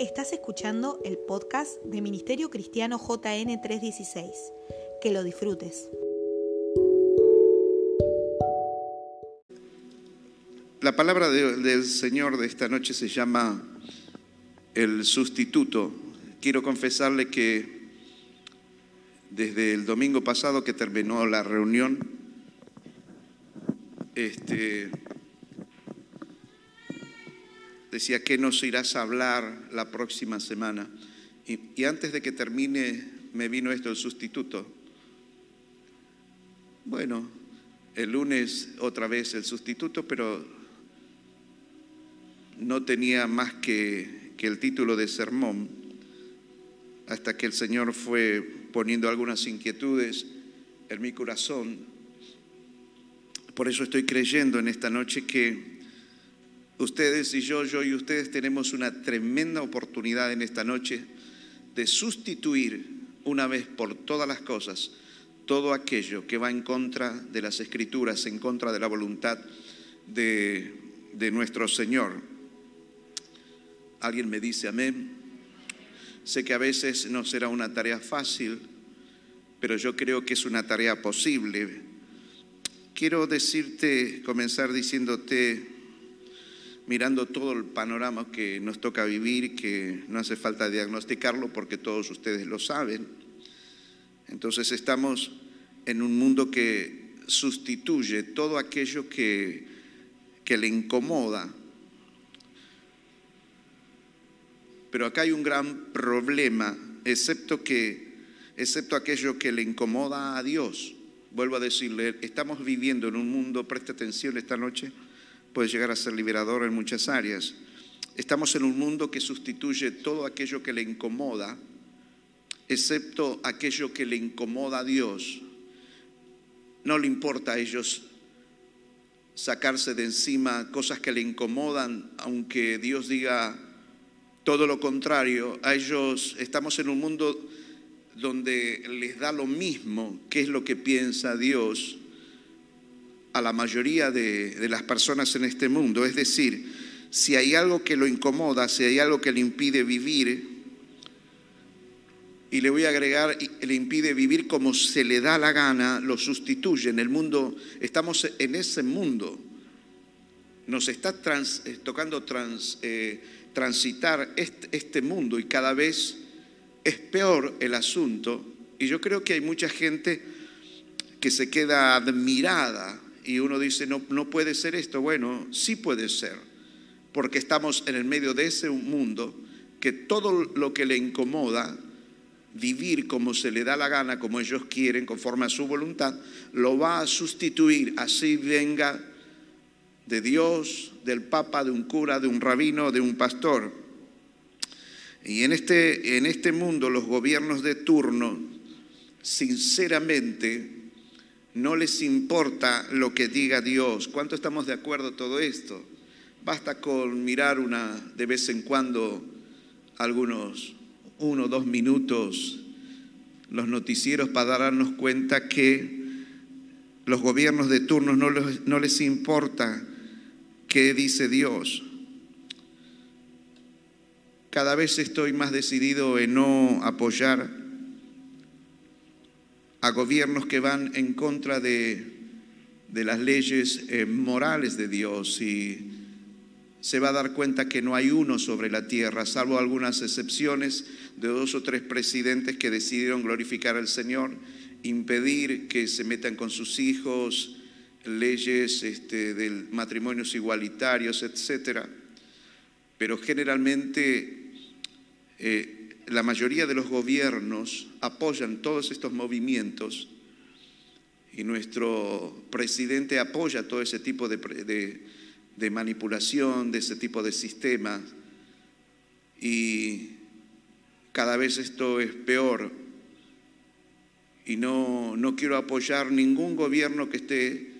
Estás escuchando el podcast de Ministerio Cristiano JN 316. Que lo disfrutes. La palabra de- del Señor de esta noche se llama el sustituto. Quiero confesarle que desde el domingo pasado que terminó la reunión, este, decía que nos irás a hablar la próxima semana. Y, y antes de que termine me vino esto, el sustituto. Bueno, el lunes otra vez el sustituto, pero no tenía más que, que el título de sermón, hasta que el Señor fue poniendo algunas inquietudes en mi corazón. Por eso estoy creyendo en esta noche que ustedes y yo, yo y ustedes tenemos una tremenda oportunidad en esta noche de sustituir una vez por todas las cosas todo aquello que va en contra de las escrituras, en contra de la voluntad de, de nuestro Señor. Alguien me dice amén. Sé que a veces no será una tarea fácil, pero yo creo que es una tarea posible. Quiero decirte, comenzar diciéndote, mirando todo el panorama que nos toca vivir, que no hace falta diagnosticarlo porque todos ustedes lo saben. Entonces estamos en un mundo que sustituye todo aquello que, que le incomoda. Pero acá hay un gran problema, excepto que excepto aquello que le incomoda a Dios. Vuelvo a decirle, estamos viviendo en un mundo, preste atención esta noche, puede llegar a ser liberador en muchas áreas. Estamos en un mundo que sustituye todo aquello que le incomoda, excepto aquello que le incomoda a Dios. No le importa a ellos sacarse de encima cosas que le incomodan, aunque Dios diga todo lo contrario. A ellos estamos en un mundo donde les da lo mismo qué es lo que piensa Dios a la mayoría de, las personas en este mundo. Es decir, si hay algo que lo incomoda, si hay algo que le impide vivir, y le voy a agregar, le impide vivir como se le da la gana, lo sustituye. En el mundo, estamos en ese mundo. Nos está trans, tocando trans, eh, transitar este mundo y cada vez es peor el asunto. Y yo creo que hay mucha gente que se queda admirada y uno dice, no, no puede ser esto. Bueno, sí puede ser, porque estamos en el medio de ese mundo que todo lo que le incomoda, vivir como se le da la gana, como ellos quieren, conforme a su voluntad, lo va a sustituir, así venga de Dios, del Papa, de un cura, de un rabino, de un pastor. Y en este, en este mundo los gobiernos de turno, sinceramente, no les importa lo que diga Dios. ¿Cuánto estamos de acuerdo todo esto? Basta con mirar una de vez en cuando algunos uno o dos minutos los noticieros para darnos cuenta que los gobiernos de turno no no les importa qué dice Dios. Cada vez estoy más decidido en no apoyar a gobiernos que van en contra de, de las leyes eh, morales de Dios y se va a dar cuenta que no hay uno sobre la tierra, salvo algunas excepciones de dos o tres presidentes que decidieron glorificar al Señor, impedir que se metan con sus hijos, leyes este, de matrimonios igualitarios, etcétera. Pero generalmente eh, la mayoría de los gobiernos apoyan todos estos movimientos y nuestro presidente apoya todo ese tipo de, de, manipulación, de ese tipo de sistemas. Y cada vez esto es peor. Y no, no quiero apoyar ningún gobierno que esté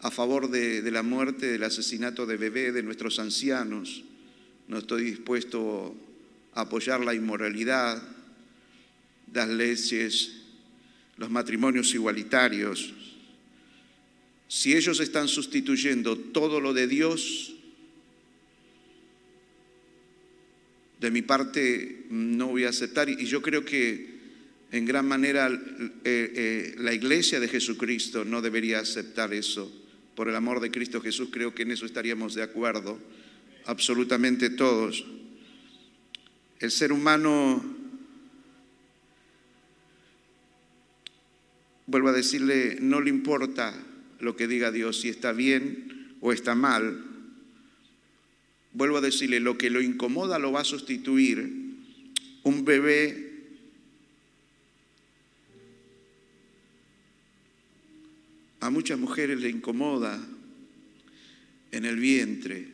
a favor de, de, la muerte, del asesinato de bebés, de nuestros ancianos. No estoy dispuesto apoyar la inmoralidad, las leyes, los matrimonios igualitarios. Si ellos están sustituyendo todo lo de Dios, De mi parte no voy a aceptar y yo creo que en gran manera eh, eh, la iglesia de Jesucristo no debería aceptar eso. Por el amor de Cristo Jesús creo que en eso estaríamos de acuerdo, absolutamente todos. El ser humano, vuelvo a decirle, no le importa lo que diga Dios, si está bien o está mal. Vuelvo a decirle, lo que lo incomoda lo va a sustituir. Un bebé a muchas mujeres le incomoda en el vientre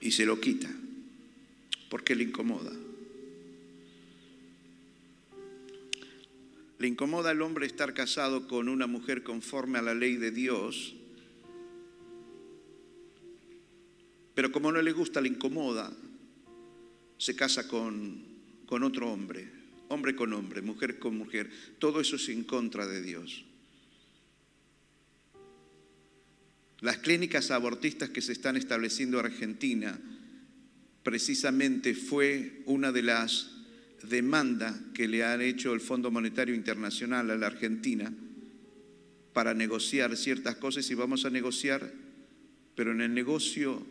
y se lo quita porque le incomoda. Le incomoda al hombre estar casado con una mujer conforme a la ley de Dios, pero como no le gusta, le incomoda, se casa con, con otro hombre hombre con hombre, mujer con mujer, todo eso es en contra de Dios. Las clínicas abortistas que se están estableciendo en Argentina precisamente fue una de las demandas que le han hecho el Fondo Monetario Internacional a la Argentina para negociar ciertas cosas y vamos a negociar, pero en el negocio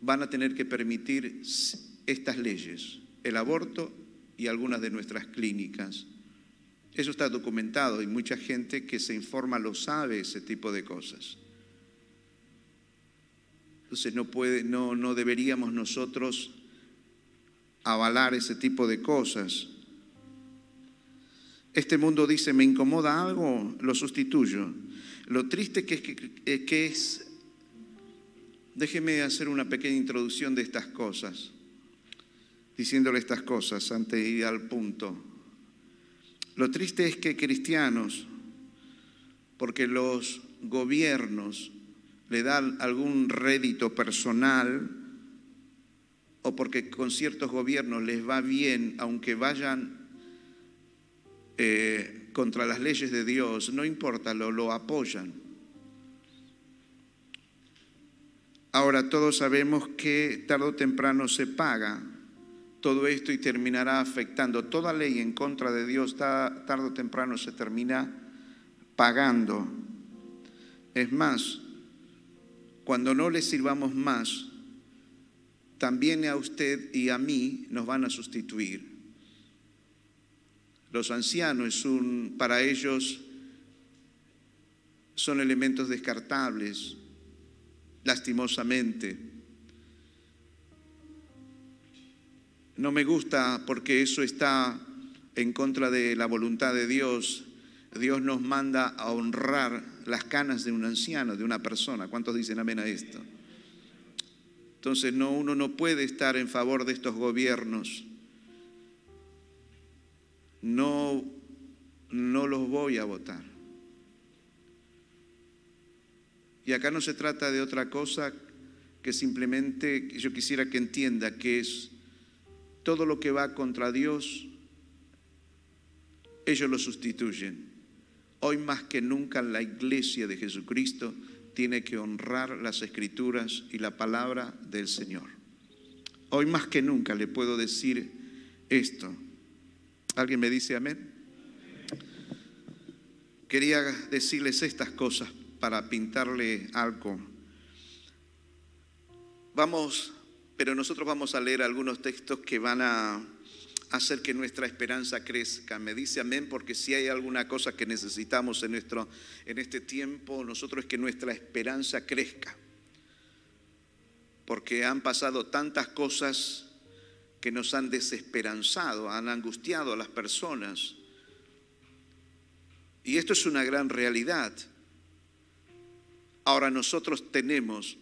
van a tener que permitir estas leyes, el aborto y algunas de nuestras clínicas. Eso está documentado y mucha gente que se informa lo sabe ese tipo de cosas. Entonces no, puede, no, no deberíamos nosotros avalar ese tipo de cosas. Este mundo dice, me incomoda algo, lo sustituyo. Lo triste que es, que, que es, déjeme hacer una pequeña introducción de estas cosas diciéndole estas cosas antes de ir al punto. Lo triste es que cristianos, porque los gobiernos le dan algún rédito personal o porque con ciertos gobiernos les va bien, aunque vayan eh, contra las leyes de Dios, no importa, lo, lo apoyan. Ahora todos sabemos que tarde o temprano se paga todo esto y terminará afectando. Toda ley en contra de Dios tarde o temprano se termina pagando. Es más, cuando no le sirvamos más, también a usted y a mí nos van a sustituir. Los ancianos para ellos son elementos descartables, lastimosamente. No me gusta porque eso está en contra de la voluntad de Dios. Dios nos manda a honrar las canas de un anciano, de una persona. ¿Cuántos dicen amén a esto? Entonces no, uno no puede estar en favor de estos gobiernos. No, no los voy a votar. Y acá no se trata de otra cosa que simplemente yo quisiera que entienda que es todo lo que va contra Dios, ellos lo sustituyen. Hoy más que nunca la iglesia de Jesucristo tiene que honrar las escrituras y la palabra del Señor. Hoy más que nunca le puedo decir esto. ¿Alguien me dice amén? Quería decirles estas cosas para pintarle algo. Vamos pero nosotros vamos a leer algunos textos que van a hacer que nuestra esperanza crezca. Me dice amén porque si hay alguna cosa que necesitamos en, nuestro, en este tiempo, nosotros es que nuestra esperanza crezca. Porque han pasado tantas cosas que nos han desesperanzado, han angustiado a las personas. Y esto es una gran realidad. Ahora nosotros tenemos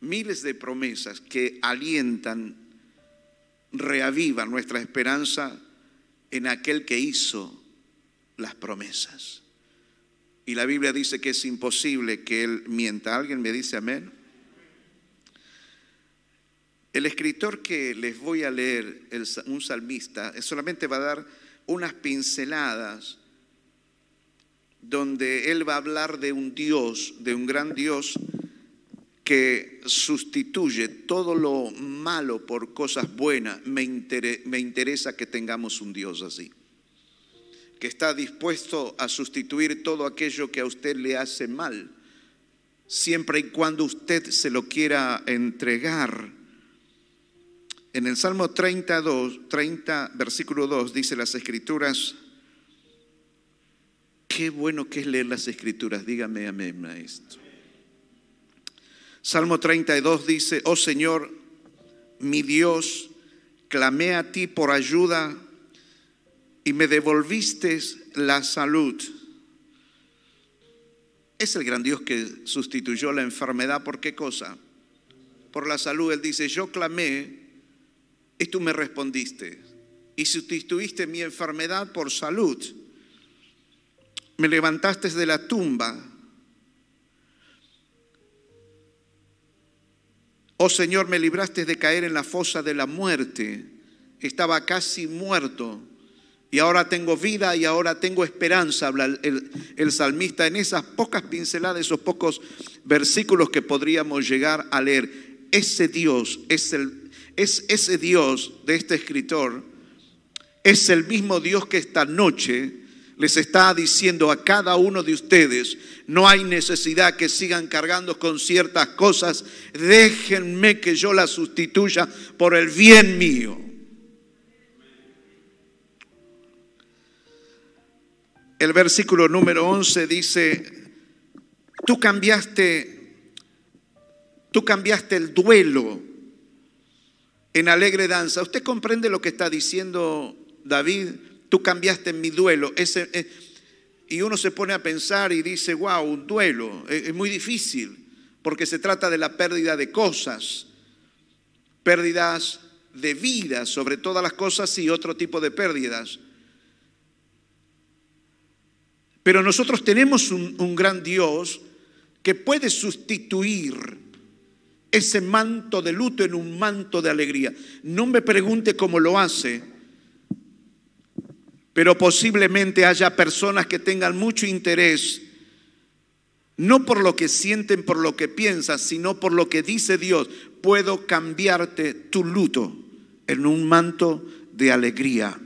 miles de promesas que alientan, reavivan nuestra esperanza en aquel que hizo las promesas. Y la Biblia dice que es imposible que Él mienta. ¿Alguien me dice amén? El escritor que les voy a leer, un salmista, solamente va a dar unas pinceladas donde él va a hablar de un Dios, de un gran Dios que sustituye todo lo malo por cosas buenas, me, me interesa que tengamos un Dios así, que está dispuesto a sustituir todo aquello que a usted le hace mal, siempre y cuando usted se lo quiera entregar. En el Salmo 32, 30, versículo 2, dice las escrituras, qué bueno que es leer las escrituras, dígame amén, maestro. Salmo 32 dice, oh Señor, mi Dios, clamé a ti por ayuda y me devolviste la salud. Es el gran Dios que sustituyó la enfermedad. ¿Por qué cosa? Por la salud. Él dice, yo clamé y tú me respondiste. Y sustituiste mi enfermedad por salud. Me levantaste de la tumba Oh Señor, me libraste de caer en la fosa de la muerte. Estaba casi muerto y ahora tengo vida y ahora tengo esperanza, habla el, salmista en esas pocas pinceladas, esos pocos versículos que podríamos llegar a leer. Ese Dios es, el, es ese Dios de este escritor, es el mismo Dios que esta noche les está diciendo a cada uno de ustedes, no hay necesidad que sigan cargando con ciertas cosas, déjenme que yo las sustituya por el bien mío. El versículo número 11 dice, tú cambiaste, tú cambiaste el duelo en alegre danza. ¿Usted comprende lo que está diciendo David? Tú cambiaste mi duelo. Eh, y uno se pone a pensar y dice, wow, un duelo, es, es muy difícil, porque se trata de la pérdida de cosas, pérdidas de vida sobre todas las cosas y otro tipo de pérdidas. Pero nosotros tenemos un, gran Dios que puede sustituir ese manto de luto en un manto de alegría. No me pregunte cómo lo hace, pero posiblemente haya personas que tengan mucho interés, no por lo que sienten, por lo que piensan, sino por lo que dice Dios. Puedo cambiarte tu luto en un manto de alegría.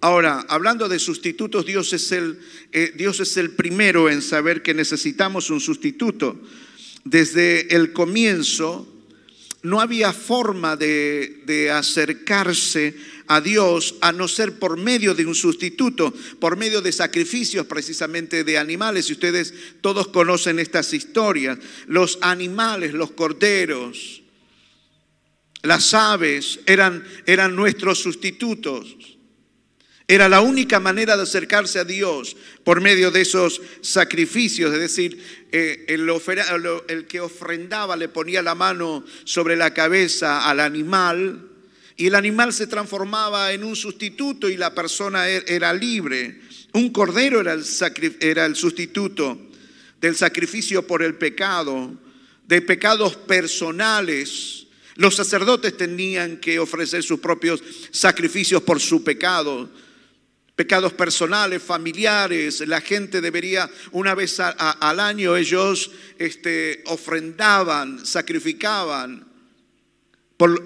Ahora, hablando de sustitutos, Dios es, el, eh, Dios es el primero en saber que necesitamos un sustituto. Desde el comienzo, no había forma de, acercarse a Dios a no ser por medio de un sustituto, por medio de sacrificios precisamente de animales. Y ustedes todos conocen estas historias. Los animales, los corderos, las aves eran, eran nuestros sustitutos. Era la única manera de acercarse a Dios por medio de esos sacrificios, es decir, eh, el, que ofrendaba le ponía la mano sobre la cabeza al animal y el animal se transformaba en un sustituto y la persona er, era libre. Un cordero era el sustituto del sacrificio por el pecado, de pecados personales. Los sacerdotes tenían que ofrecer sus propios sacrificios por su pecado pecados personales, familiares. La gente debería, una vez al año, ellos este, ofrendaban, sacrificaban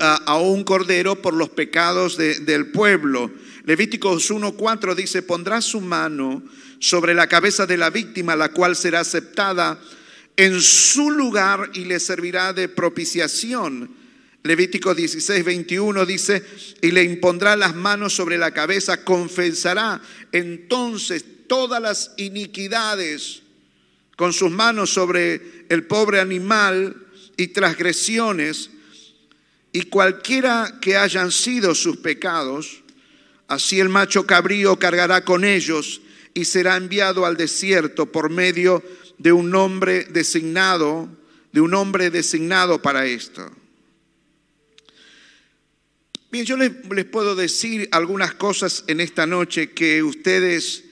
a, un cordero por los pecados del pueblo. Levíticos 1.4 dice, pondrá su mano sobre la cabeza de la víctima, la cual será aceptada en su lugar y le servirá de propiciación Levítico 16, 21 dice, y le impondrá las manos sobre la cabeza, confesará entonces todas las iniquidades con sus manos sobre el pobre animal y transgresiones, y cualquiera que hayan sido sus pecados, así el macho cabrío cargará con ellos y será enviado al desierto por medio de un hombre designado, de un hombre designado para esto. Bien, yo les, puedo decir algunas cosas en esta noche que ustedes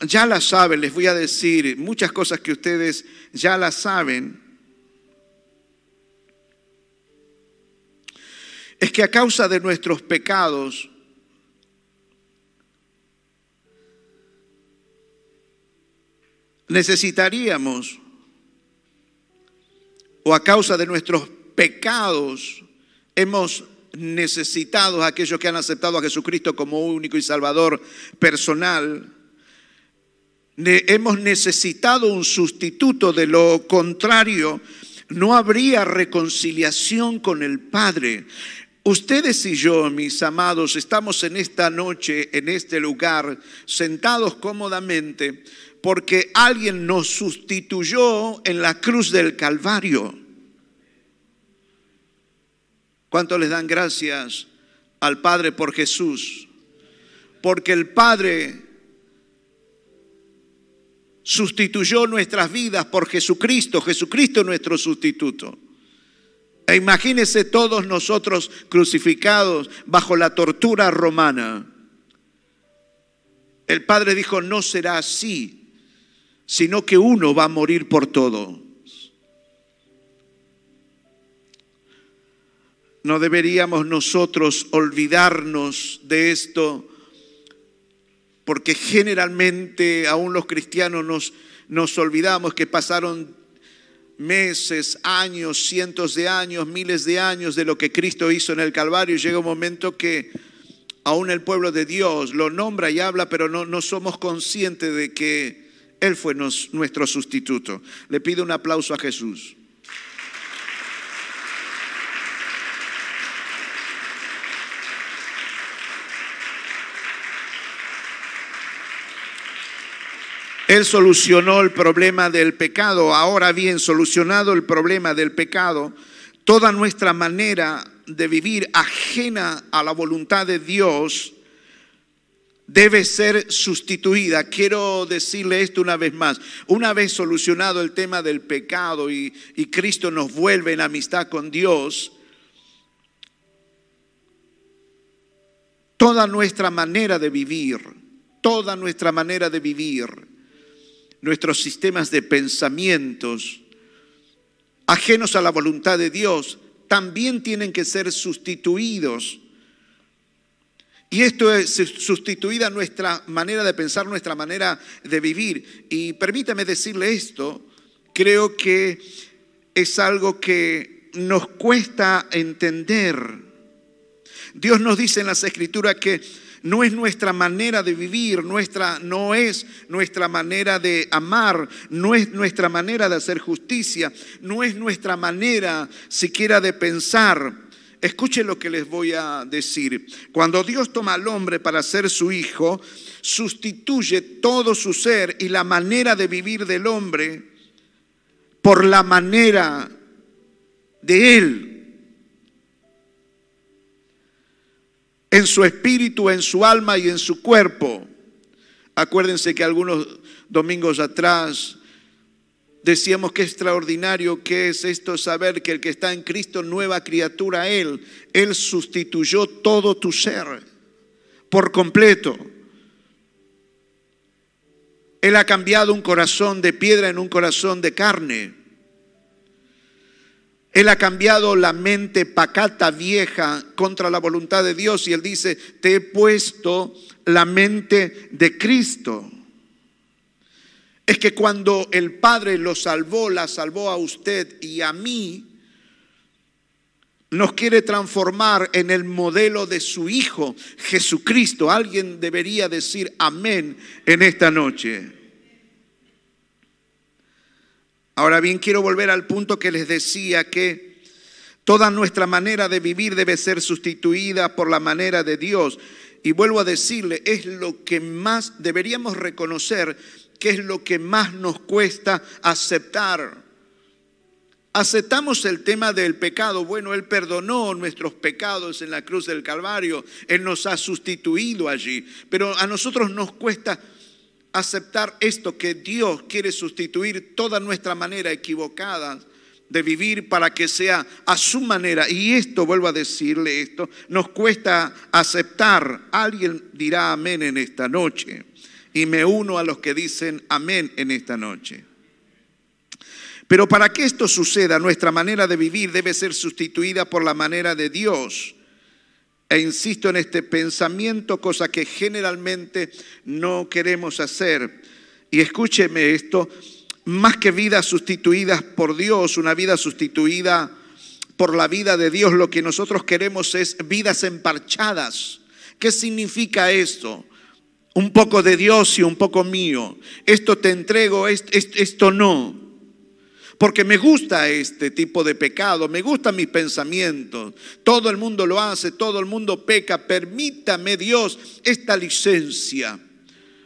ya las saben, les voy a decir muchas cosas que ustedes ya las saben. Es que a causa de nuestros pecados, necesitaríamos, o a causa de nuestros pecados, hemos necesitado a aquellos que han aceptado a Jesucristo como único y salvador personal, hemos necesitado un sustituto, de lo contrario, no habría reconciliación con el Padre. Ustedes y yo, mis amados, estamos en esta noche, en este lugar, sentados cómodamente, porque alguien nos sustituyó en la cruz del Calvario. ¿Cuánto les dan gracias al Padre por Jesús? Porque el Padre sustituyó nuestras vidas por Jesucristo, Jesucristo nuestro sustituto. E imagínense todos nosotros crucificados bajo la tortura romana. El Padre dijo, no será así, sino que uno va a morir por todo. No deberíamos nosotros olvidarnos de esto porque generalmente aún los cristianos nos, nos olvidamos que pasaron meses, años, cientos de años, miles de años de lo que Cristo hizo en el Calvario y llega un momento que aún el pueblo de Dios lo nombra y habla, pero no, no somos conscientes de que Él fue nuestro sustituto. Le pido un aplauso a Jesús. Él solucionó el problema del pecado. Ahora bien, solucionado el problema del pecado, toda nuestra manera de vivir ajena a la voluntad de Dios debe ser sustituida. Quiero decirle esto una vez más. Una vez solucionado el tema del pecado y, Cristo nos vuelve en amistad con Dios, toda nuestra manera de vivir, toda nuestra manera de vivir, nuestros sistemas de pensamientos ajenos a la voluntad de Dios también tienen que ser sustituidos. Y esto es sustituida nuestra manera de pensar, nuestra manera de vivir. Y permítame decirle esto, creo que es algo que nos cuesta entender. Dios nos dice en las escrituras que no es nuestra manera de vivir, nuestra, no es nuestra manera de amar, no es nuestra manera de hacer justicia, no es nuestra manera siquiera de pensar. Escuchen lo que les voy a decir. Cuando Dios toma al hombre para ser su hijo, sustituye todo su ser y la manera de vivir del hombre por la manera de él en su espíritu, en su alma y en su cuerpo. Acuérdense que algunos domingos atrás decíamos que extraordinario que es esto saber que el que está en Cristo nueva criatura Él. Él sustituyó todo tu ser por completo. Él ha cambiado un corazón de piedra en un corazón de carne. Él ha cambiado la mente pacata vieja contra la voluntad de Dios y él dice, te he puesto la mente de Cristo. Es que cuando el Padre lo salvó, la salvó a usted y a mí, nos quiere transformar en el modelo de su Hijo, Jesucristo. Alguien debería decir amén en esta noche. Ahora bien, quiero volver al punto que les decía que toda nuestra manera de vivir debe ser sustituida por la manera de Dios. Y vuelvo a decirle, es lo que más deberíamos reconocer, que es lo que más nos cuesta aceptar. Aceptamos el tema del pecado. Bueno, Él perdonó nuestros pecados en la cruz del Calvario. Él nos ha sustituido allí. Pero a nosotros nos cuesta aceptar esto, que Dios quiere sustituir toda nuestra manera equivocada de vivir para que sea a su manera. Y esto, vuelvo a decirle esto, nos cuesta aceptar. Alguien dirá amén en esta noche. Y me uno a los que dicen amén en esta noche. Pero para que esto suceda, nuestra manera de vivir debe ser sustituida por la manera de Dios. E insisto en este pensamiento, cosa que generalmente no queremos hacer. y escúcheme esto, más que vidas sustituidas por Dios, una vida sustituida por la vida de Dios, lo que nosotros queremos es vidas emparchadas. ¿Qué significa esto? Un poco de Dios y un poco mío. Esto te entrego, esto, no. Porque me gusta este tipo de pecado, me gustan mis pensamientos. Todo el mundo lo hace, todo el mundo peca. Permítame Dios esta licencia.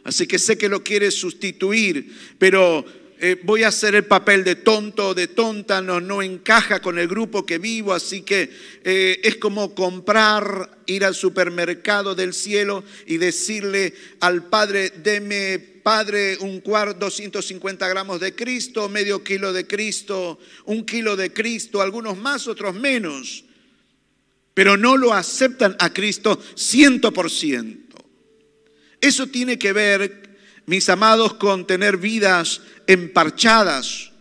Así que sé que lo quieres sustituir, pero eh, voy a hacer el papel de tonto o de tonta, no, no encaja con el grupo que vivo, así que eh, es como comprar, ir al supermercado del cielo y decirle al Padre, deme, Padre, un cuarto, 250 gramos de Cristo, medio kilo de Cristo, un kilo de Cristo, algunos más, otros menos, pero no lo aceptan a Cristo ciento por ciento. Eso tiene que ver, mis amados, con tener vidas emparchadas.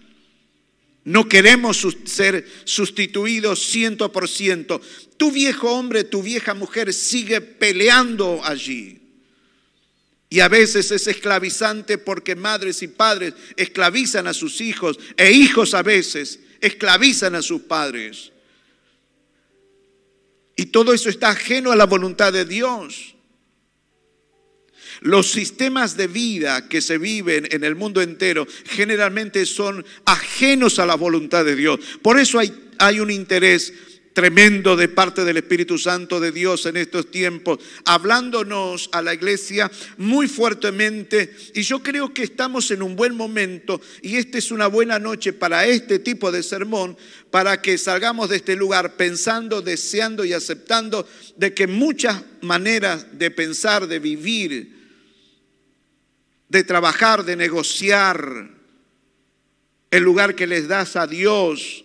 No queremos ser sustituidos ciento por ciento. Tu viejo hombre, tu vieja mujer sigue peleando allí. Y a veces es esclavizante porque madres y padres esclavizan a sus hijos e hijos a veces esclavizan a sus padres. Y todo eso está ajeno a la voluntad de Dios. Los sistemas de vida que se viven en el mundo entero generalmente son ajenos a la voluntad de Dios. Por eso hay, hay un interés tremendo de parte del Espíritu Santo de Dios en estos tiempos, hablándonos a la iglesia muy fuertemente. Y yo creo que estamos en un buen momento y esta es una buena noche para este tipo de sermón, para que salgamos de este lugar pensando, deseando y aceptando de que muchas maneras de pensar, de vivir, de trabajar, de negociar, el lugar que les das a Dios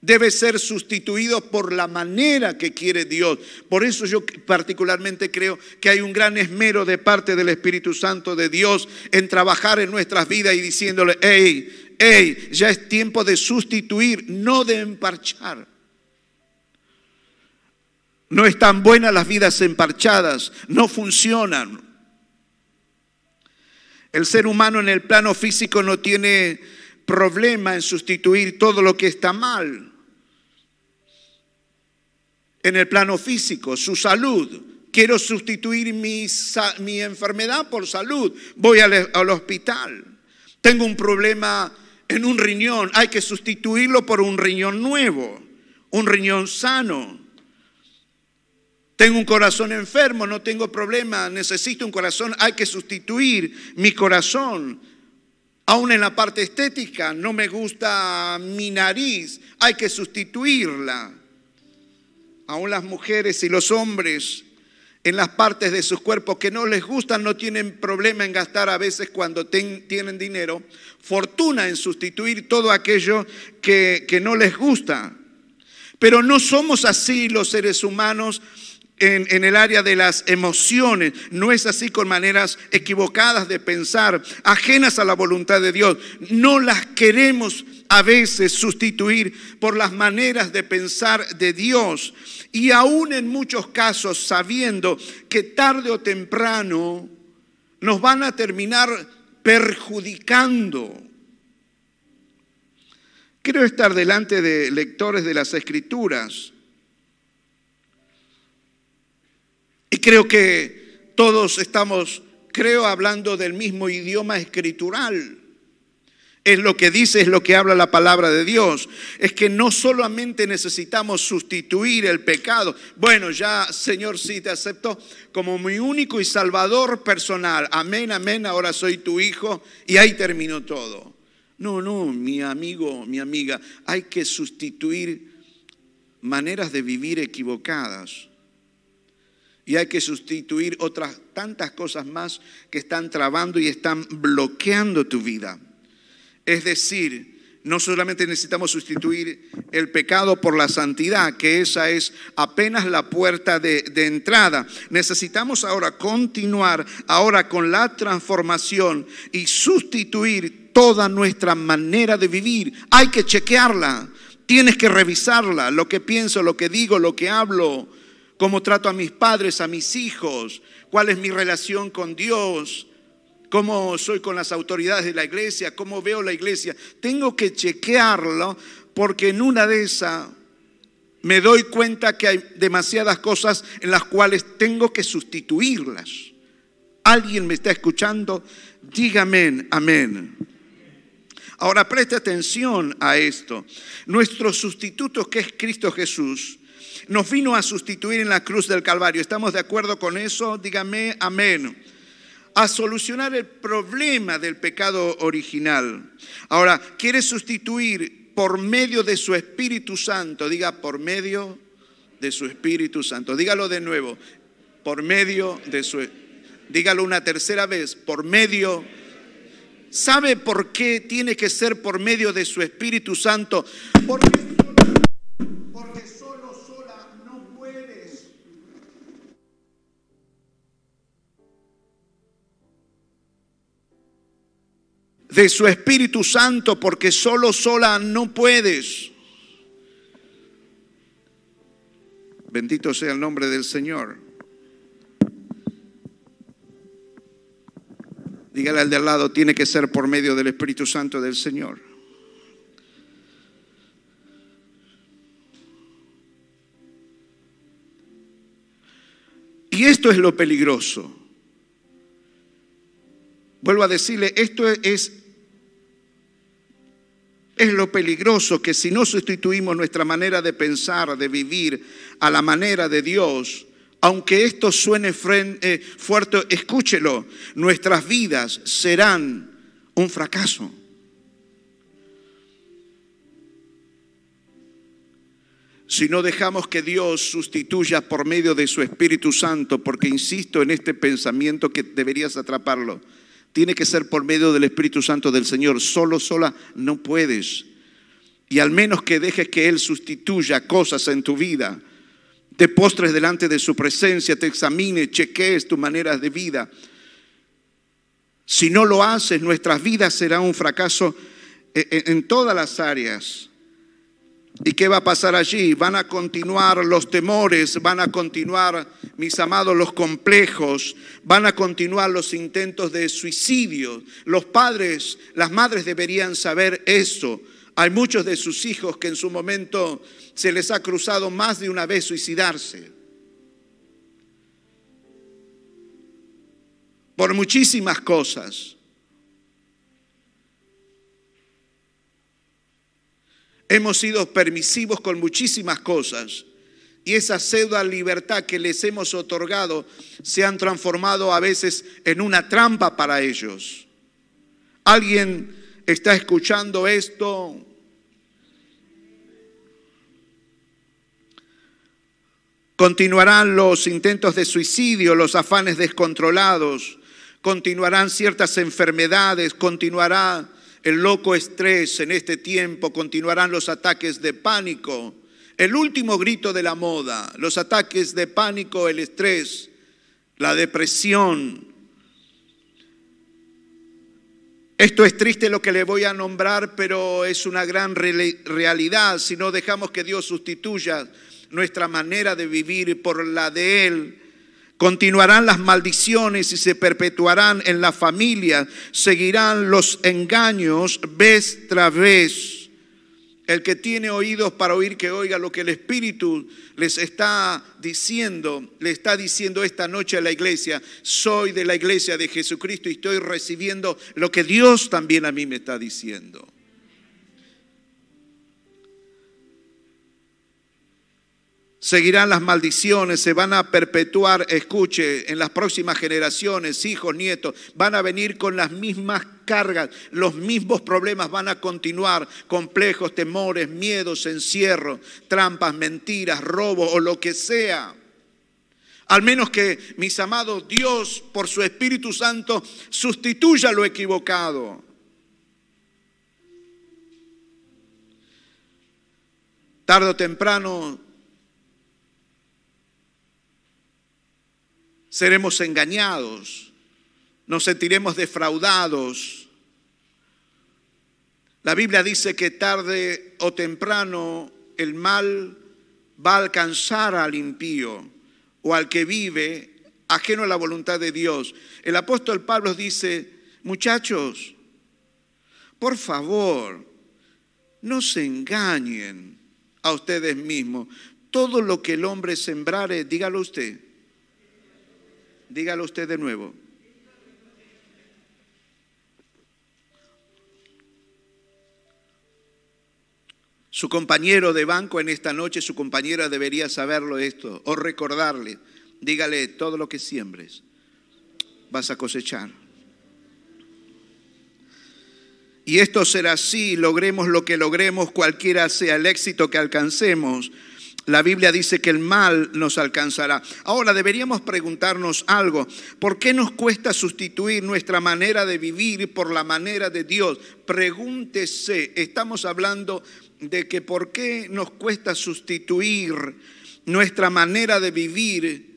debe ser sustituido por la manera que quiere Dios. Por eso yo particularmente creo que hay un gran esmero de parte del Espíritu Santo de Dios en trabajar en nuestras vidas y diciéndole, hey, hey, ya es tiempo de sustituir, no de emparchar. No están buenas las vidas emparchadas, no funcionan. El ser humano en el plano físico no tiene problema en sustituir todo lo que está mal. En el plano físico, su salud. Quiero sustituir mi, mi enfermedad por salud. Voy al, al hospital. Tengo un problema en un riñón. Hay que sustituirlo por un riñón nuevo, un riñón sano. Tengo un corazón enfermo, no tengo problema, necesito un corazón, hay que sustituir mi corazón. Aún en la parte estética, no me gusta mi nariz, hay que sustituirla. Aún las mujeres y los hombres en las partes de sus cuerpos que no les gustan no tienen problema en gastar a veces cuando tienen dinero, fortuna en sustituir todo aquello que, que no les gusta. Pero no somos así los seres humanos en, el área de las emociones. No es así con maneras equivocadas de pensar, ajenas a la voluntad de Dios. No las queremos a veces sustituir por las maneras de pensar de Dios. Y aún en muchos casos sabiendo que tarde o temprano nos van a terminar perjudicando. Quiero estar delante de lectores de las escrituras Y creo que todos estamos, creo, hablando del mismo idioma escritural. Es lo que dice, es lo que habla la palabra de Dios. Es que no solamente necesitamos sustituir el pecado. Bueno, ya, Señor, sí te acepto como mi único y salvador personal. Amén, amén, ahora soy tu hijo y ahí terminó todo. No, no, mi amigo, mi amiga, hay que sustituir maneras de vivir equivocadas y hay que sustituir otras tantas cosas más que están trabando y están bloqueando tu vida. Es decir, no solamente necesitamos sustituir el pecado por la santidad, que esa es apenas la puerta de, de, entrada. Necesitamos ahora continuar ahora con la transformación y sustituir toda nuestra manera de vivir. Hay que chequearla, tienes que revisarla, lo que pienso, lo que digo, lo que hablo cómo trato a mis padres, a mis hijos, cuál es mi relación con Dios. cómo soy con las autoridades de la iglesia, cómo veo la iglesia. Tengo que chequearlo porque en una de esas me doy cuenta que hay demasiadas cosas en las cuales tengo que sustituirlas. ¿Alguien me está escuchando? Dígame amén. Ahora preste atención a esto. Nuestro sustituto, que es Cristo Jesús, nos vino a sustituir en la cruz del Calvario. ¿Estamos de acuerdo con eso? Dígame amén. A solucionar el problema del pecado original. Ahora, quiere sustituir por medio de su Espíritu Santo. Diga, por medio de su Espíritu Santo. Dígalo de nuevo. Por medio de su... Dígalo una tercera vez. Por medio ¿Sabe por qué tiene que ser por medio de su Espíritu Santo? Porque De su Espíritu Santo, porque solo, sola no puedes. Bendito sea el nombre del Señor. Dígale al de al lado, tiene que ser por medio del Espíritu Santo del Señor. Y esto es lo peligroso. Vuelvo a decirle, esto es, es lo peligroso que si no sustituimos nuestra manera de pensar, de vivir a la manera de Dios, aunque esto suene eh, fuerte, escúchelo, nuestras vidas serán un fracaso. Si no dejamos que Dios sustituya por medio de su Espíritu Santo, porque insisto en este pensamiento que deberías atraparlo, tiene que ser por medio del Espíritu Santo del Señor. Solo, sola, no puedes. Y al menos que dejes que Él sustituya cosas en tu vida, te postres delante de su presencia, te examine, chequees tu manera de vida. Si no lo haces, nuestras vidas será un fracaso e, e, en todas las áreas. ¿Y qué va a pasar allí? Van a continuar los temores, van a continuar, mis amados, los complejos, van a continuar los intentos de suicidio. Los padres, las madres deberían saber eso. Hay muchos de sus hijos que en su momento se les ha cruzado más de una vez suicidarse. Por muchísimas cosas. Hemos sido permisivos con muchísimas cosas. Y esa pseudo libertad que les hemos otorgado se han transformado a veces en una trampa para ellos. Alguien está escuchando esto, continuarán los intentos de suicidio, los afanes descontrolados, continuarán ciertas enfermedades, continuará el loco estrés en este tiempo, continuarán los ataques de pánico, el último grito de la moda, los ataques de pánico, el estrés, la depresión, esto es triste lo que le voy a nombrar, pero es una gran realidad si no dejamos que Dios sustituya nuestra manera de vivir por la de Él. Continuarán las maldiciones y se perpetuarán en la familia. Seguirán los engaños vez tras vez. El que tiene oídos para oír, que oiga lo que el Espíritu les está diciendo, le está diciendo esta noche a la iglesia. Soy de la iglesia de Jesucristo y estoy recibiendo lo que Dios también a mí me está diciendo. Seguirán las maldiciones, se van a perpetuar, escuche, en las próximas generaciones, hijos, nietos, van a venir con las mismas cargas, los mismos problemas van a continuar, complejos, temores, miedos, encierro, trampas, mentiras, robo o lo que sea. Al menos que, mis amados, Dios, por su Espíritu Santo, sustituya lo equivocado. Tarde o temprano seremos engañados, nos sentiremos defraudados. La Biblia dice que tarde o temprano el mal va a alcanzar al impío o al que vive ajeno a la voluntad de Dios. El apóstol Pablo dice, Muchachos, por favor, no se engañen a ustedes mismos. Todo lo que el hombre sembrare, dígalo usted. Dígalo usted de nuevo. Su compañero de banco en esta noche, su compañera debería saberlo esto o recordarle. Dígale, todo lo que siembres vas a cosechar. Y esto será así, logremos lo que logremos, cualquiera sea el éxito que alcancemos. La Biblia dice que el mal nos alcanzará. Ahora deberíamos preguntarnos algo. ¿Por qué nos cuesta sustituir nuestra manera de vivir por la manera de Dios? Pregúntese, estamos hablando de que por qué nos cuesta sustituir nuestra manera de vivir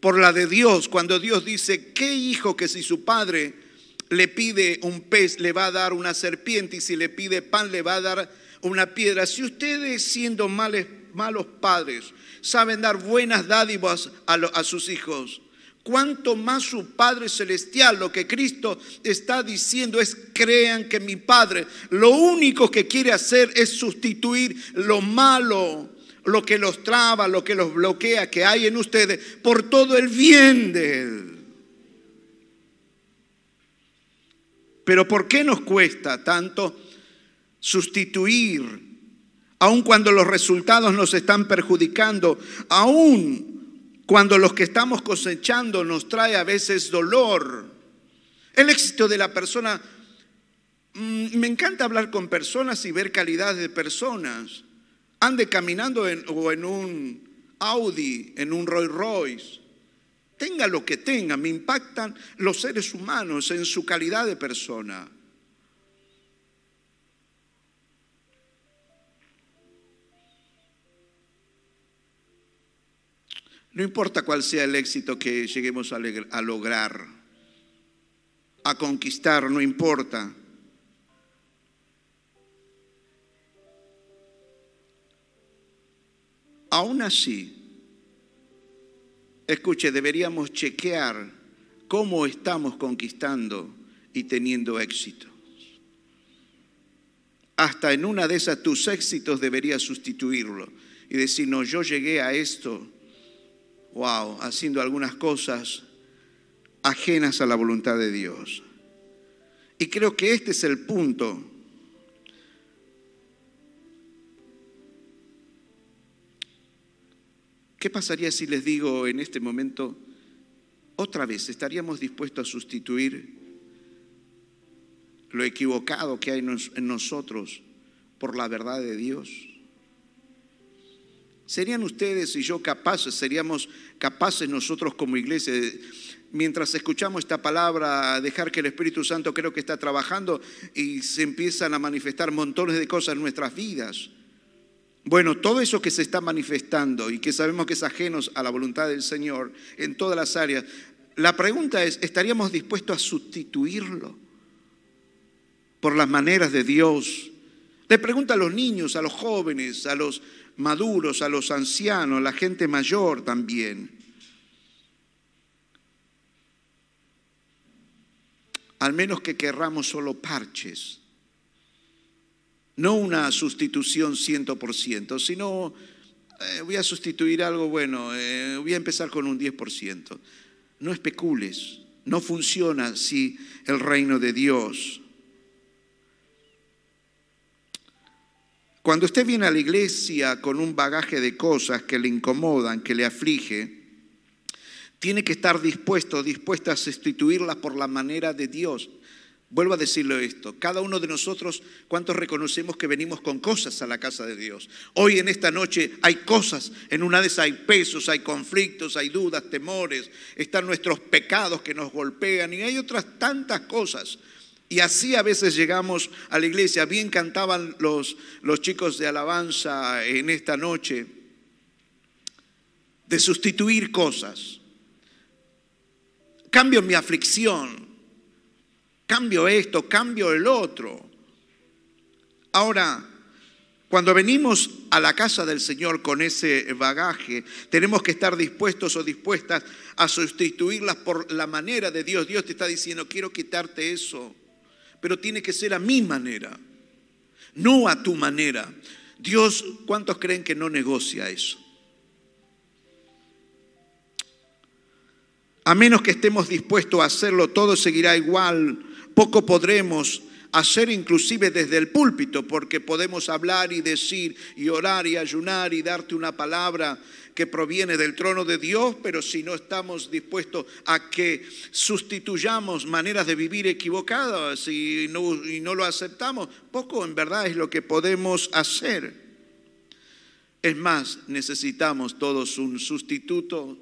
por la de Dios, cuando Dios dice, ¿qué hijo que si su padre le pide un pez le va a dar una serpiente y si le pide pan le va a dar una piedra? Si ustedes siendo males, malos padres saben dar buenas dádivas a, sus hijos, cuánto más su Padre Celestial, lo que Cristo está diciendo es, crean que mi Padre lo único que quiere hacer es sustituir lo malo, lo que los traba, lo que los bloquea, que hay en ustedes, por todo el bien de Él. Pero ¿por qué nos cuesta tanto sustituir, aun cuando los resultados nos están perjudicando, aun cuando los que estamos cosechando nos trae a veces dolor. El éxito de la persona, mm, me encanta hablar con personas y ver calidad de personas. Ande caminando o en un Audi, en un Rolls Royce. Tenga lo que tenga, me impactan los seres humanos en su calidad de persona. No importa cuál sea el éxito que lleguemos a, lograr, a conquistar, no importa. Aún así, escuche, deberíamos chequear cómo estamos conquistando y teniendo éxito. Hasta en una de esas tus éxitos deberías sustituirlo y decir, no, yo llegué a esto wow, haciendo algunas cosas ajenas a la voluntad de Dios. Y creo que este es el punto. ¿Qué pasaría si les digo en este momento, otra vez, estaríamos dispuestos a sustituir lo equivocado que hay en nosotros por la verdad de Dios? ¿Serían ustedes y yo capaces, seríamos capaces nosotros como iglesia, mientras escuchamos esta palabra, dejar que el Espíritu Santo creo que está trabajando y se empiezan a manifestar montones de cosas en nuestras vidas? Bueno, todo eso que se está manifestando y que sabemos que es ajeno a la voluntad del Señor en todas las áreas, la pregunta es, ¿estaríamos dispuestos a sustituirlo por las maneras de Dios? Le pregunta a los niños, a los jóvenes, a los maduros, a los ancianos, a la gente mayor también. Al menos que querramos solo parches, no una sustitución 100%, sino eh, voy a sustituir algo bueno, eh, voy a empezar con un 10%. No especules, no funciona así el reino de Dios. Cuando usted viene a la iglesia con un bagaje de cosas que le incomodan, que le aflige, tiene que estar dispuesto, dispuesta a sustituirlas por la manera de Dios. Vuelvo a decirle esto, cada uno de nosotros, ¿cuántos reconocemos que venimos con cosas a la casa de Dios? Hoy en esta noche hay cosas, en una de esas hay pesos, hay conflictos, hay dudas, temores, están nuestros pecados que nos golpean y hay otras tantas cosas y así a veces llegamos a la iglesia. Bien cantaban los, los chicos de alabanza en esta noche de sustituir cosas. Cambio mi aflicción, cambio esto, cambio el otro. Ahora, Cuando venimos a la casa del Señor con ese bagaje, tenemos que estar dispuestos o dispuestas a sustituirlas por la manera de Dios. Dios te está diciendo, quiero quitarte eso, pero tiene que ser a mi manera, no a tu manera. Dios, ¿cuántos creen que no negocia eso? A menos que estemos dispuestos a hacerlo, todo seguirá igual, poco podremos hacer inclusive desde el púlpito, porque podemos hablar y decir y orar y ayunar y darte una palabra que proviene del trono de Dios, pero si no estamos dispuestos a que sustituyamos maneras de vivir equivocadas y no, y no lo aceptamos, poco en verdad es lo que podemos hacer. Es más, necesitamos todos un sustituto.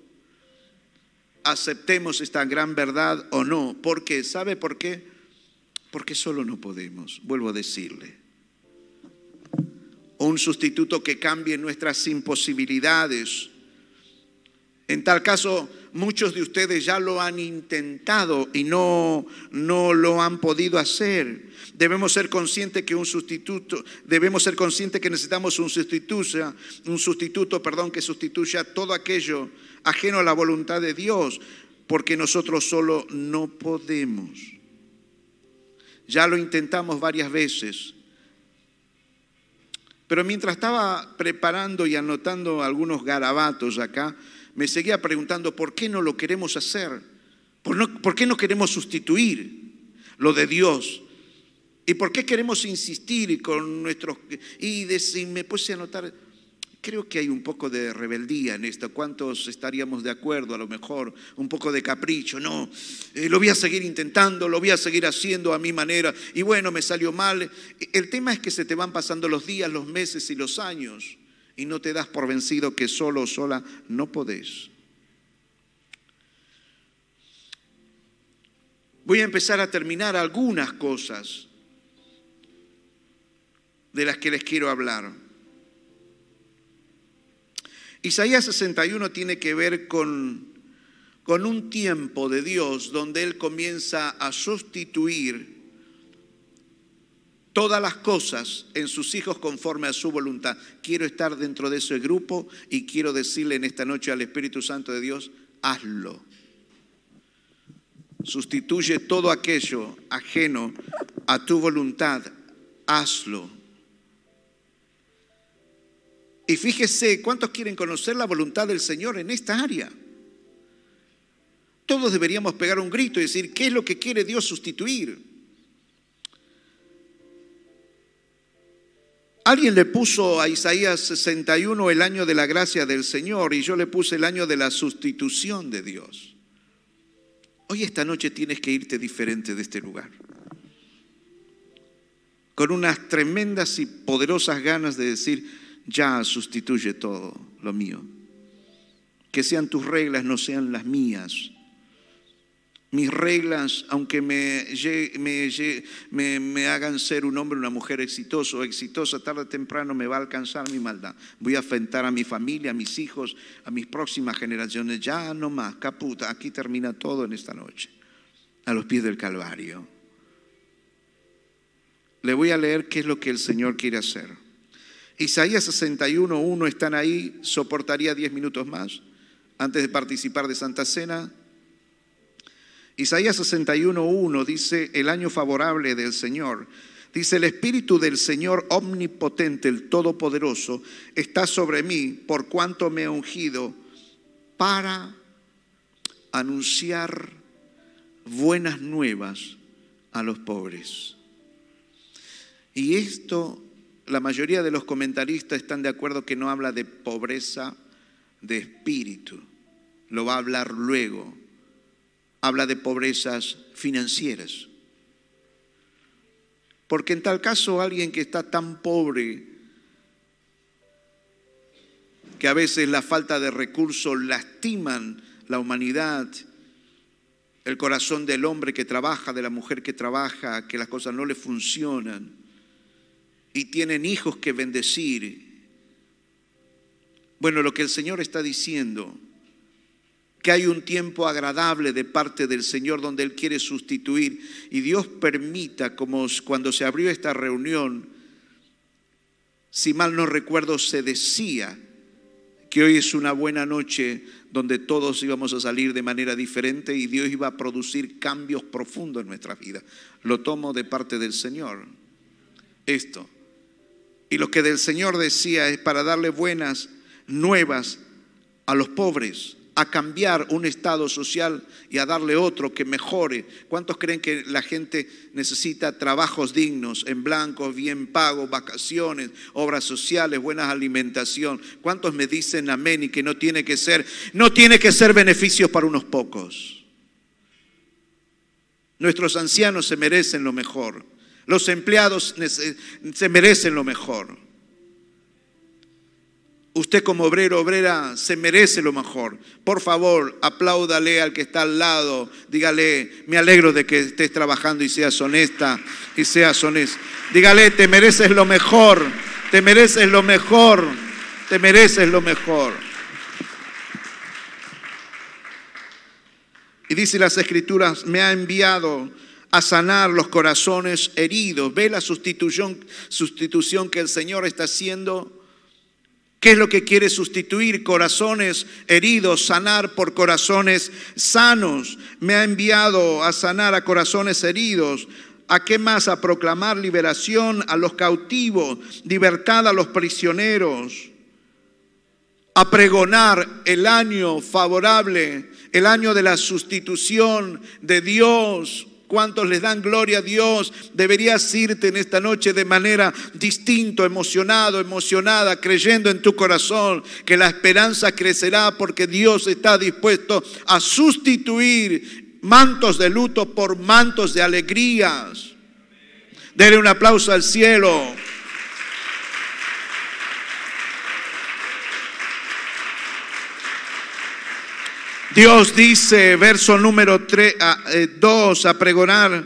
Aceptemos esta gran verdad o no. ¿Por qué? ¿Sabe por qué? porque solo no podemos, vuelvo a decirle. O un sustituto que cambie nuestras imposibilidades. En tal caso, muchos de ustedes ya lo han intentado y no, no lo han podido hacer. Debemos ser conscientes que un sustituto, debemos ser conscientes que necesitamos un sustituto, un sustituto, perdón, que sustituya todo aquello ajeno a la voluntad de Dios, porque nosotros solo no podemos. Ya lo intentamos varias veces. Pero mientras estaba preparando y anotando algunos garabatos acá, me seguía preguntando por qué no lo queremos hacer, por, qué no queremos sustituir lo de Dios y por qué queremos insistir con nuestros... Y me puse a anotar Creo que hay un poco de rebeldía en esto. ¿Cuántos estaríamos de acuerdo? A lo mejor un poco de capricho. No, eh, lo voy a seguir intentando, lo voy a seguir haciendo a mi manera. Y bueno, me salió mal. El tema es que se te van pasando los días, los meses y los años y no te das por vencido que solo o sola no podés. Voy a empezar a terminar algunas cosas de las que les quiero hablar. Isaías 61 tiene que ver con, con un tiempo de Dios donde Él comienza a sustituir todas las cosas en sus hijos conforme a su voluntad. Quiero estar dentro de ese grupo y quiero decirle en esta noche al Espíritu Santo de Dios, hazlo. Sustituye todo aquello ajeno a tu voluntad, hazlo. Y fíjese cuántos quieren conocer la voluntad del Señor en esta área. Todos deberíamos pegar un grito y decir, ¿qué es lo que quiere Dios sustituir? Alguien le puso a Isaías 61 el año de la gracia del Señor y yo le puse el año de la sustitución de Dios. Hoy esta noche tienes que irte diferente de este lugar. Con unas tremendas y poderosas ganas de decir, ya sustituye todo lo mío. Que sean tus reglas, no sean las mías. Mis reglas, aunque me, me, me, hagan ser un hombre o una mujer exitoso, exitosa, tarde o temprano me va a alcanzar mi maldad. Voy a afrentar a mi familia, a mis hijos, a mis próximas generaciones. Ya no más, caputa, aquí termina todo en esta noche, a los pies del Calvario. Le voy a leer qué es lo que el Señor quiere hacer. Isaías 61.1 están ahí, soportaría 10 minutos más antes de participar de Santa Cena. Isaías 61.1 dice, el año favorable del Señor. Dice, el Espíritu del Señor omnipotente, el Todopoderoso, está sobre mí por cuanto me ha ungido para anunciar buenas nuevas a los pobres. Y esto la mayoría de los comentaristas están de acuerdo que no habla de pobreza de espíritu, lo va a hablar luego. Habla de pobrezas financieras. Porque en tal caso alguien que está tan pobre que a veces la falta de recursos lastiman la humanidad, el corazón del hombre que trabaja, de la mujer que trabaja, que las cosas no le funcionan y tienen hijos que bendecir. Bueno, lo que el Señor está diciendo, que hay un tiempo agradable de parte del Señor donde Él quiere sustituir y Dios permita, como cuando se abrió esta reunión, si mal no recuerdo, se decía que hoy es una buena noche donde todos íbamos a salir de manera diferente y Dios iba a producir cambios profundos en nuestra vida. Lo tomo de parte del Señor. Esto. Y lo que del Señor decía es para darle buenas nuevas a los pobres, a cambiar un estado social y a darle otro que mejore. ¿Cuántos creen que la gente necesita trabajos dignos, en blanco, bien pagos, vacaciones, obras sociales, buena alimentación? ¿Cuántos me dicen amén y que no tiene que ser, no tiene que ser beneficios para unos pocos? Nuestros ancianos se merecen lo mejor. Los empleados se merecen lo mejor. Usted como obrero, obrera, se merece lo mejor. Por favor, apláudale al que está al lado. Dígale, me alegro de que estés trabajando y seas honesta y seas honesto. Dígale, te mereces lo mejor, te mereces lo mejor, te mereces lo mejor. Y dice las escrituras, me ha enviado a sanar los corazones heridos. Ve la sustitución, sustitución que el Señor está haciendo ¿Qué es lo que quiere sustituir? Corazones heridos, sanar por corazones sanos. Me ha enviado a sanar a corazones heridos. ¿A qué más? A proclamar liberación a los cautivos, libertad a los prisioneros, a pregonar el año favorable, el año de la sustitución de Dios ¿Cuántos les dan gloria a Dios? Deberías irte en esta noche de manera distinto, emocionado, emocionada, creyendo en tu corazón que la esperanza crecerá porque Dios está dispuesto a sustituir mantos de luto por mantos de alegrías. Dele un aplauso al cielo. Dios dice, verso número 3, 2, a, pregonar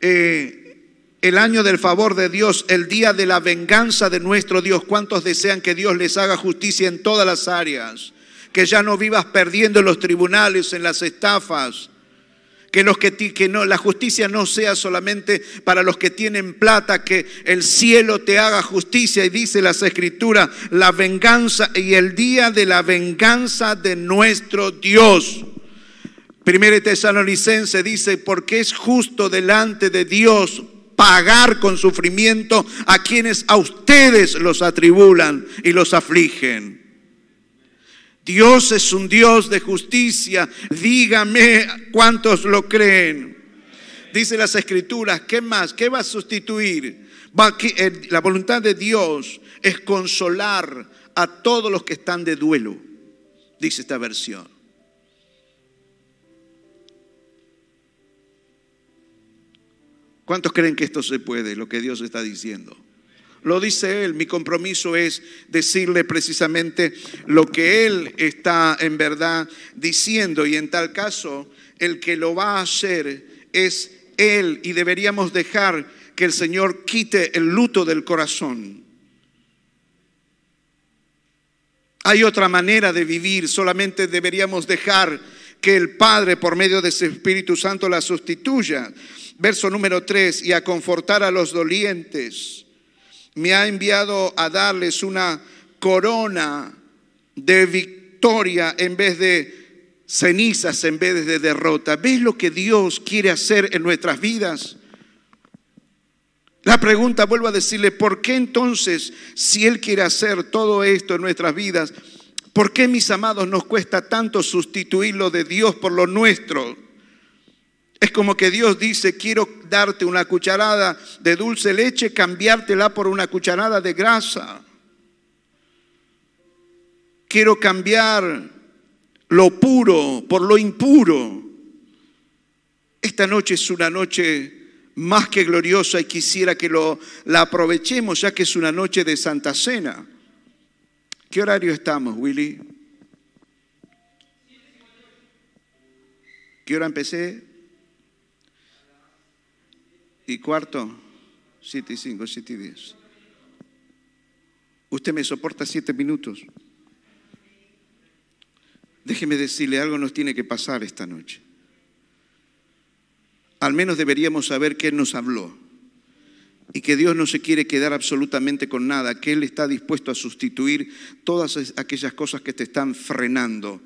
eh, el año del favor de Dios, el día de la venganza de nuestro Dios. ¿Cuántos desean que Dios les haga justicia en todas las áreas? Que ya no vivas perdiendo en los tribunales, en las estafas, que, los que, que no, la justicia no sea solamente para los que tienen plata, que el cielo te haga justicia. Y dice las escrituras, la venganza y el día de la venganza de nuestro Dios. Primero Tesalonicense dice, porque es justo delante de Dios pagar con sufrimiento a quienes a ustedes los atribulan y los afligen. Dios es un Dios de justicia. Dígame cuántos lo creen. Dice las escrituras, ¿qué más? ¿Qué va a sustituir? Eh, la voluntad de Dios es consolar a todos los que están de duelo, dice esta versión. ¿Cuántos creen que esto se puede, lo que Dios está diciendo? Lo dice Él. Mi compromiso es decirle precisamente lo que Él está en verdad diciendo. Y en tal caso, el que lo va a hacer es Él. Y deberíamos dejar que el Señor quite el luto del corazón. Hay otra manera de vivir. Solamente deberíamos dejar que el Padre, por medio de su Espíritu Santo, la sustituya. Verso número 3, y a confortar a los dolientes me ha enviado a darles una corona de victoria en vez de cenizas, en vez de derrota. ¿Ves lo que Dios quiere hacer en nuestras vidas? La pregunta, vuelvo a decirle, ¿por qué entonces, si Él quiere hacer todo esto en nuestras vidas, ¿por qué, mis amados, nos cuesta tanto sustituir lo de Dios por lo nuestro? Es como que Dios dice, quiero darte una cucharada de dulce leche, cambiártela por una cucharada de grasa. Quiero cambiar lo puro por lo impuro. Esta noche es una noche más que gloriosa y quisiera que lo, la aprovechemos ya que es una noche de Santa Cena. ¿Qué horario estamos, Willy? ¿Qué hora empecé? Y cuarto, siete y cinco, siete y diez. Usted me soporta siete minutos. Déjeme decirle, algo nos tiene que pasar esta noche. Al menos deberíamos saber qué nos habló. y que Dios no se quiere quedar absolutamente con nada, que Él está dispuesto a sustituir todas aquellas cosas que te están frenando,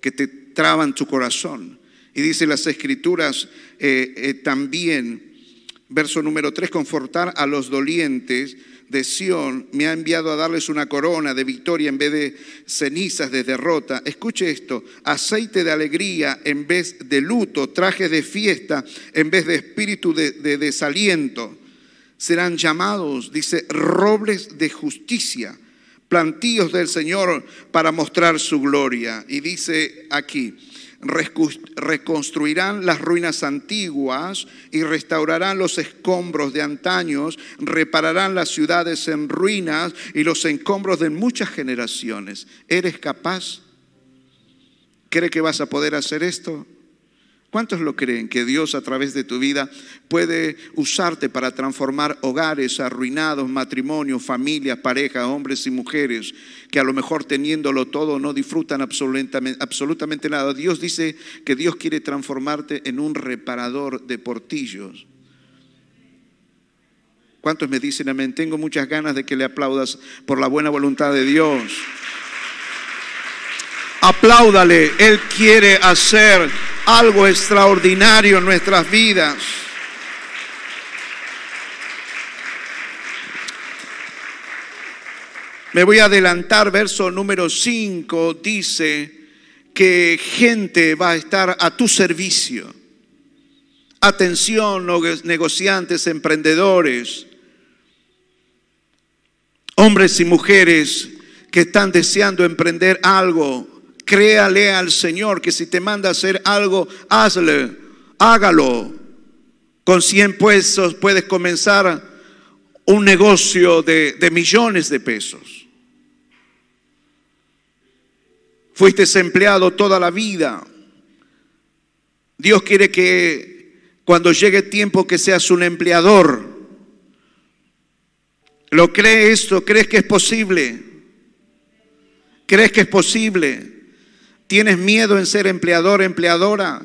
que te traban tu corazón. Y dice las escrituras eh, eh, también, verso número 3, confortar a los dolientes de Sión, me ha enviado a darles una corona de victoria en vez de cenizas de derrota. Escuche esto, aceite de alegría en vez de luto, traje de fiesta en vez de espíritu de desaliento serán llamados, dice, robles de justicia, plantíos del Señor para mostrar su gloria. Y dice aquí, reconstruirán las ruinas antiguas y restaurarán los escombros de antaños, repararán las ciudades en ruinas y los escombros de muchas generaciones. ¿Eres capaz? ¿Cree que vas a poder hacer esto? ¿Cuántos lo creen que Dios a través de tu vida puede usarte para transformar hogares arruinados, matrimonios, familias, parejas, hombres y mujeres que a lo mejor teniéndolo todo no disfrutan absolutamente, absolutamente nada? Dios dice que Dios quiere transformarte en un reparador de portillos. ¿Cuántos me dicen amén? Tengo muchas ganas de que le aplaudas por la buena voluntad de Dios. Apláudale, Él quiere hacer algo extraordinario en nuestras vidas. Me voy a adelantar, verso número 5 dice que gente va a estar a tu servicio. Atención, negociantes, emprendedores, hombres y mujeres que están deseando emprender algo Créale al Señor que si te manda a hacer algo, hazle, hágalo. Con 100 pesos puedes comenzar un negocio de, de millones de pesos. Fuiste empleado toda la vida. Dios quiere que cuando llegue tiempo que seas un empleador. ¿Lo crees esto? ¿Crees que es posible? ¿Crees que es posible? ¿Tienes miedo en ser empleador, empleadora?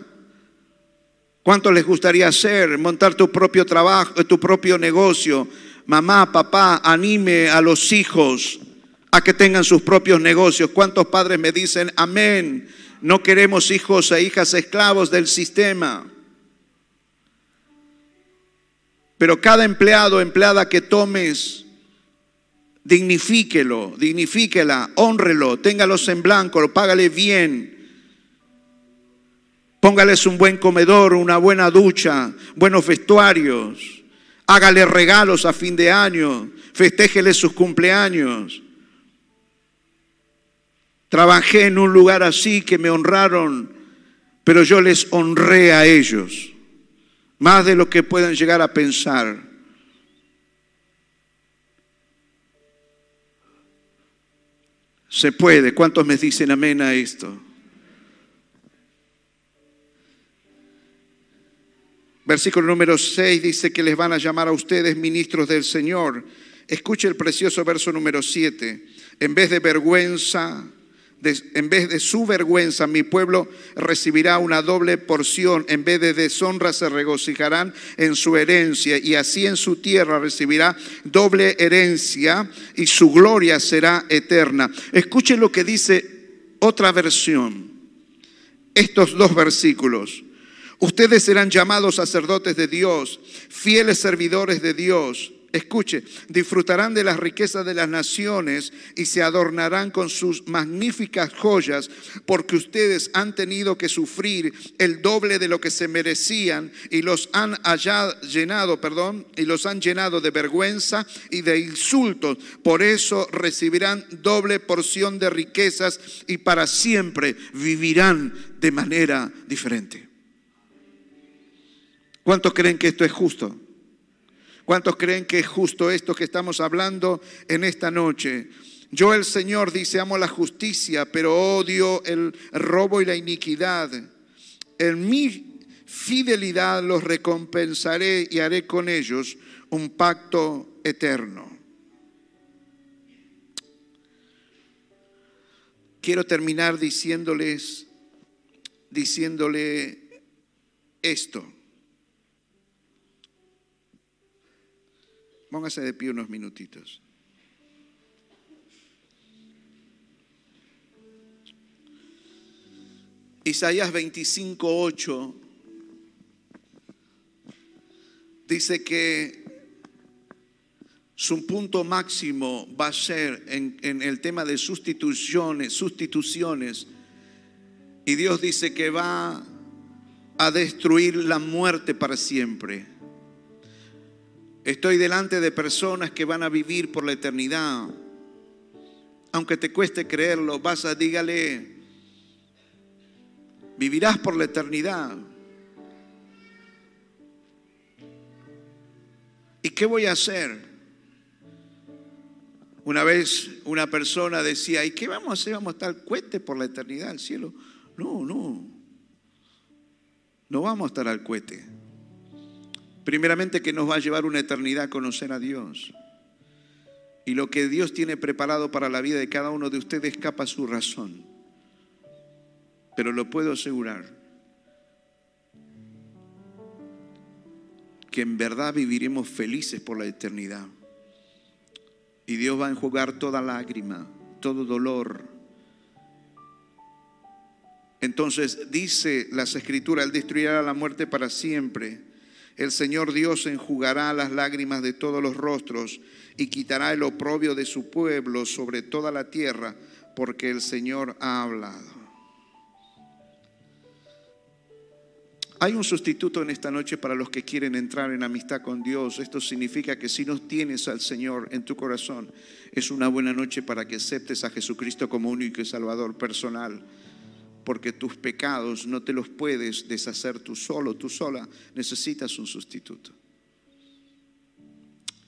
¿Cuánto les gustaría hacer? Montar tu propio trabajo, tu propio negocio. Mamá, papá, anime a los hijos a que tengan sus propios negocios. ¿Cuántos padres me dicen, amén? No queremos hijos e hijas esclavos del sistema. Pero cada empleado, empleada que tomes, dignifíquelo, dignifíquela, honrelo, téngalos en blanco, págale bien. Póngales un buen comedor, una buena ducha, buenos vestuarios. Hágale regalos a fin de año, festéjele sus cumpleaños. Trabajé en un lugar así que me honraron, pero yo les honré a ellos, más de lo que puedan llegar a pensar. Se puede. ¿Cuántos me dicen amén a esto? Versículo número 6 dice que les van a llamar a ustedes ministros del Señor. Escuche el precioso verso número 7. En vez de vergüenza, en vez de su vergüenza, mi pueblo recibirá una doble porción. En vez de deshonra, se regocijarán en su herencia. Y así en su tierra recibirá doble herencia y su gloria será eterna. Escuche lo que dice otra versión. Estos dos versículos. Ustedes serán llamados sacerdotes de Dios, fieles servidores de Dios Escuche, disfrutarán de las riquezas de las naciones y se adornarán con sus magníficas joyas, porque ustedes han tenido que sufrir el doble de lo que se merecían y los han llenado, perdón, y los han llenado de vergüenza y de insultos. Por eso recibirán doble porción de riquezas y para siempre vivirán de manera diferente. ¿Cuántos creen que esto es justo? ¿Cuántos creen que es justo esto que estamos hablando en esta noche? Yo el Señor dice, amo la justicia, pero odio el robo y la iniquidad. En mi fidelidad los recompensaré y haré con ellos un pacto eterno. Quiero terminar diciéndoles, diciéndole esto. Póngase de pie unos minutitos. Isaías 25, 8 dice que su punto máximo va a ser en, en, el tema de sustituciones, sustituciones. Y Dios dice que va a destruir la muerte para siempre. Estoy delante de personas que van a vivir por la eternidad. Aunque te cueste creerlo, vas a dígale, Vivirás por la eternidad. ¿Y qué voy a hacer? Una vez una persona decía, ¿y qué vamos a hacer? ¿Vamos a estar cohete por la eternidad al cielo? No, no. No vamos a estar al cohete. Primeramente que nos va a llevar una eternidad a conocer a Dios. Y lo que Dios tiene preparado para la vida de cada uno de ustedes escapa a su razón pero lo puedo asegurar que en verdad viviremos felices por la eternidad. Y Dios va a enjugar toda lágrima, todo dolor. Entonces dice las escrituras, Él destruirá la muerte para siempre. El Señor Dios enjugará las lágrimas de todos los rostros y quitará el oprobio de su pueblo sobre toda la tierra, porque el Señor ha hablado. Hay un sustituto en esta noche para los que quieren entrar en amistad con Dios. Esto significa que si no tienes al Señor en tu corazón, es una buena noche para que aceptes a Jesucristo como único y salvador personal. Porque tus pecados no te los puedes deshacer tú solo, tú sola. Necesitas un sustituto.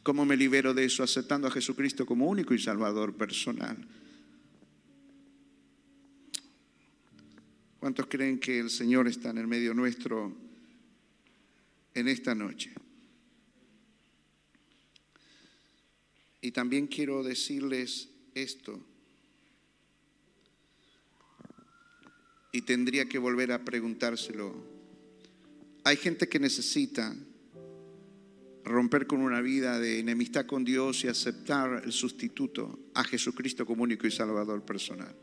¿Cómo me libero de eso? Aceptando a Jesucristo como único y salvador personal. ¿Cuántos creen que el Señor está en el medio nuestro en esta noche? Y también quiero decirles esto. Y tendría que volver a preguntárselo. Hay gente que necesita romper con una vida de enemistad con Dios y aceptar el sustituto a Jesucristo como único y salvador personal.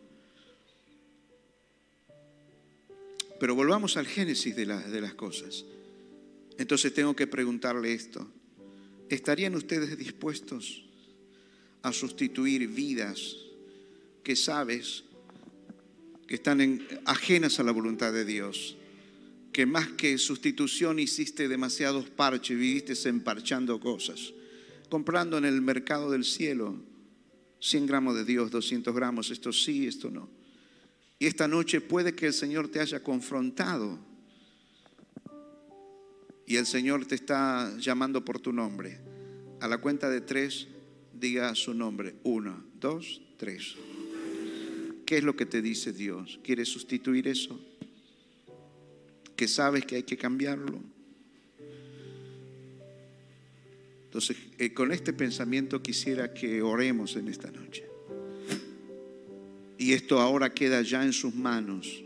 Pero volvamos al génesis de, de las cosas. Entonces tengo que preguntarle esto. ¿Estarían ustedes dispuestos a sustituir vidas que sabes que están ajenas a la voluntad de Dios? Que más que sustitución hiciste demasiados parches, viviste emparchando cosas, comprando en el mercado del cielo 100 gramos de Dios, 200 gramos, esto sí, esto no. Y esta noche puede que el Señor te haya confrontado. Y el Señor te está llamando por tu nombre. A la cuenta de tres, diga su nombre. Uno, dos, tres. ¿Qué es lo que te dice Dios? ¿Quieres sustituir eso? ¿Que sabes que hay que cambiarlo? Entonces, eh, con este pensamiento quisiera que oremos en esta noche. Y esto ahora queda ya en sus manos.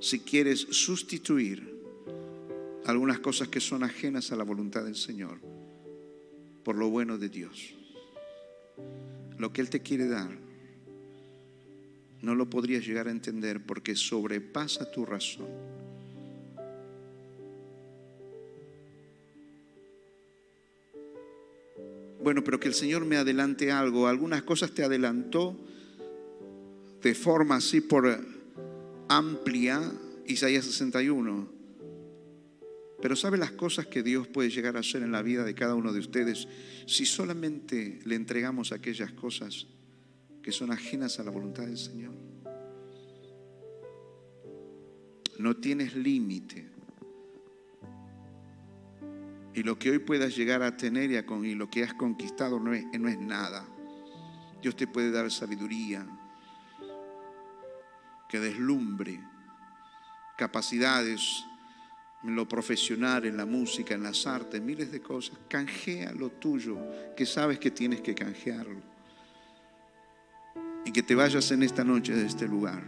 Si quieres sustituir algunas cosas que son ajenas a la voluntad del Señor por lo bueno de Dios. Lo que Él te quiere dar, no lo podrías llegar a entender porque sobrepasa tu razón. Bueno, pero que el Señor me adelante algo. Algunas cosas te adelantó de forma así por amplia Isaías 61. Pero ¿sabe las cosas que Dios puede llegar a hacer en la vida de cada uno de ustedes si solamente le entregamos aquellas cosas que son ajenas a la voluntad del Señor? No tienes límite. Y lo que hoy puedas llegar a tener y, lo que has conquistado no es, no es nada. Dios te puede dar sabiduría, que deslumbre capacidades en lo profesional, en la música, en las artes, miles de cosas. Canjea lo tuyo, que sabes que tienes que canjearlo. Y que te vayas en esta noche de este lugar,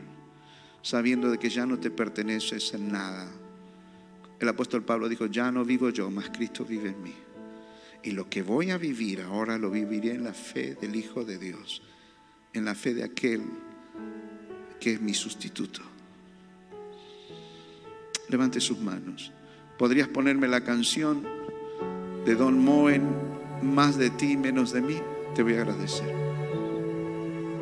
sabiendo de que ya no te perteneces en nada. El apóstol Pablo dijo, ya no vivo yo, mas Cristo vive en mí. Y lo que voy a vivir ahora lo viviré en la fe del Hijo de Dios, en la fe de aquel que es mi sustituto. Levante sus manos. ¿Podrías ponerme la canción de Don Moen, más de ti, menos de mí? Te voy a agradecer.